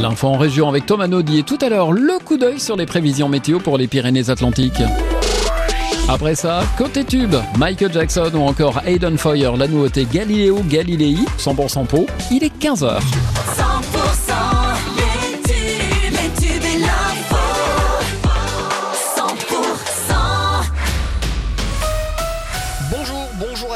L'info en région avec Thomas Naudy et tout à l'heure le coup d'œil sur les prévisions météo pour les Pyrénées-Atlantiques. Après ça, côté tube, Michael Jackson ou encore Hayden Foyer, la nouveauté Galileo Galilei, 100% peau, il est 15h.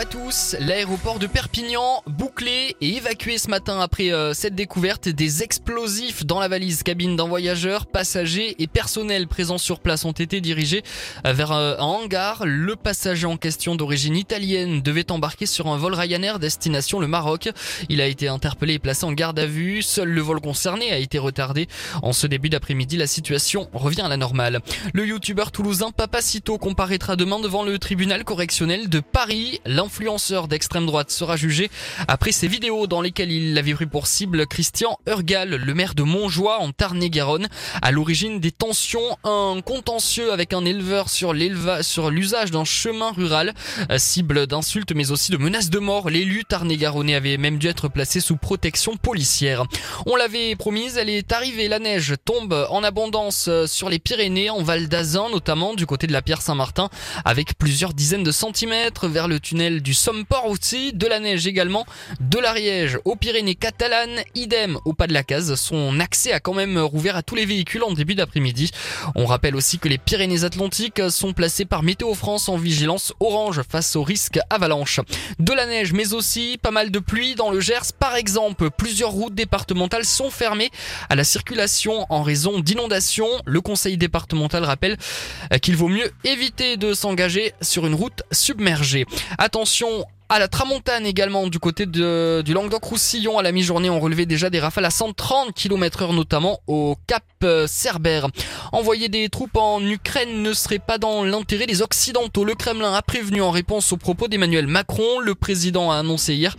À tous. L'aéroport de Perpignan bouclé et évacué ce matin après euh, cette découverte des explosifs dans la valise cabine d'un voyageur, passagers et personnel présents sur place ont été dirigés vers euh, un hangar. Le passager en question d'origine italienne devait embarquer sur un vol Ryanair destination le Maroc. Il a été interpellé et placé en garde à vue. Seul le vol concerné a été retardé. En ce début d'après-midi, la situation revient à la normale. Le youtubeur toulousain Papacito comparaîtra demain devant le tribunal correctionnel de Paris. L'influenceur d'extrême droite sera jugé après ses vidéos dans lesquelles il avait pris pour cible Christian Urgal, le maire de Montjoie en Tarn-et-Garonne. À l'origine des tensions, un contentieux avec un éleveur sur l'usage d'un chemin rural, euh, cible d'insultes mais aussi de menaces de mort. L'élu Tarn-et-Garonnais avait même dû être placé sous protection policière. On l'avait promise, elle est arrivée. La neige tombe en abondance euh, sur les Pyrénées, en Val d'Azun notamment, du côté de la Pierre Saint-Martin, avec plusieurs dizaines de centimètres vers le tunnel du Somport aussi, de la neige également, de l'Ariège aux Pyrénées catalanes, idem au pas de la case. Son accès a quand même rouvert à tous les véhicules en début d'après-midi. On rappelle aussi que les Pyrénées-Atlantiques sont placées par Météo France en vigilance orange face au risque avalanche. De la neige, mais aussi pas mal de pluie dans le Gers. Par exemple, plusieurs routes départementales sont fermées à la circulation en raison d'inondations. Le conseil départemental rappelle qu'il vaut mieux éviter de s'engager sur une route submergée. Attention à la tramontane également du côté de, du Languedoc-Roussillon à la mi-journée on relevait déjà des rafales à 130 km heure notamment au Cap euh, Cerbère. Envoyer des troupes en Ukraine ne serait pas dans l'intérêt des Occidentaux. Le Kremlin a prévenu en réponse aux propos d'Emmanuel Macron. Le président a annoncé hier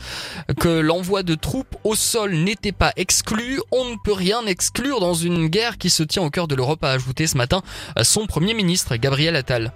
que l'envoi de troupes au sol n'était pas exclu. On ne peut rien exclure dans une guerre qui se tient au cœur de l'Europe, a ajouté ce matin son premier ministre Gabriel Attal.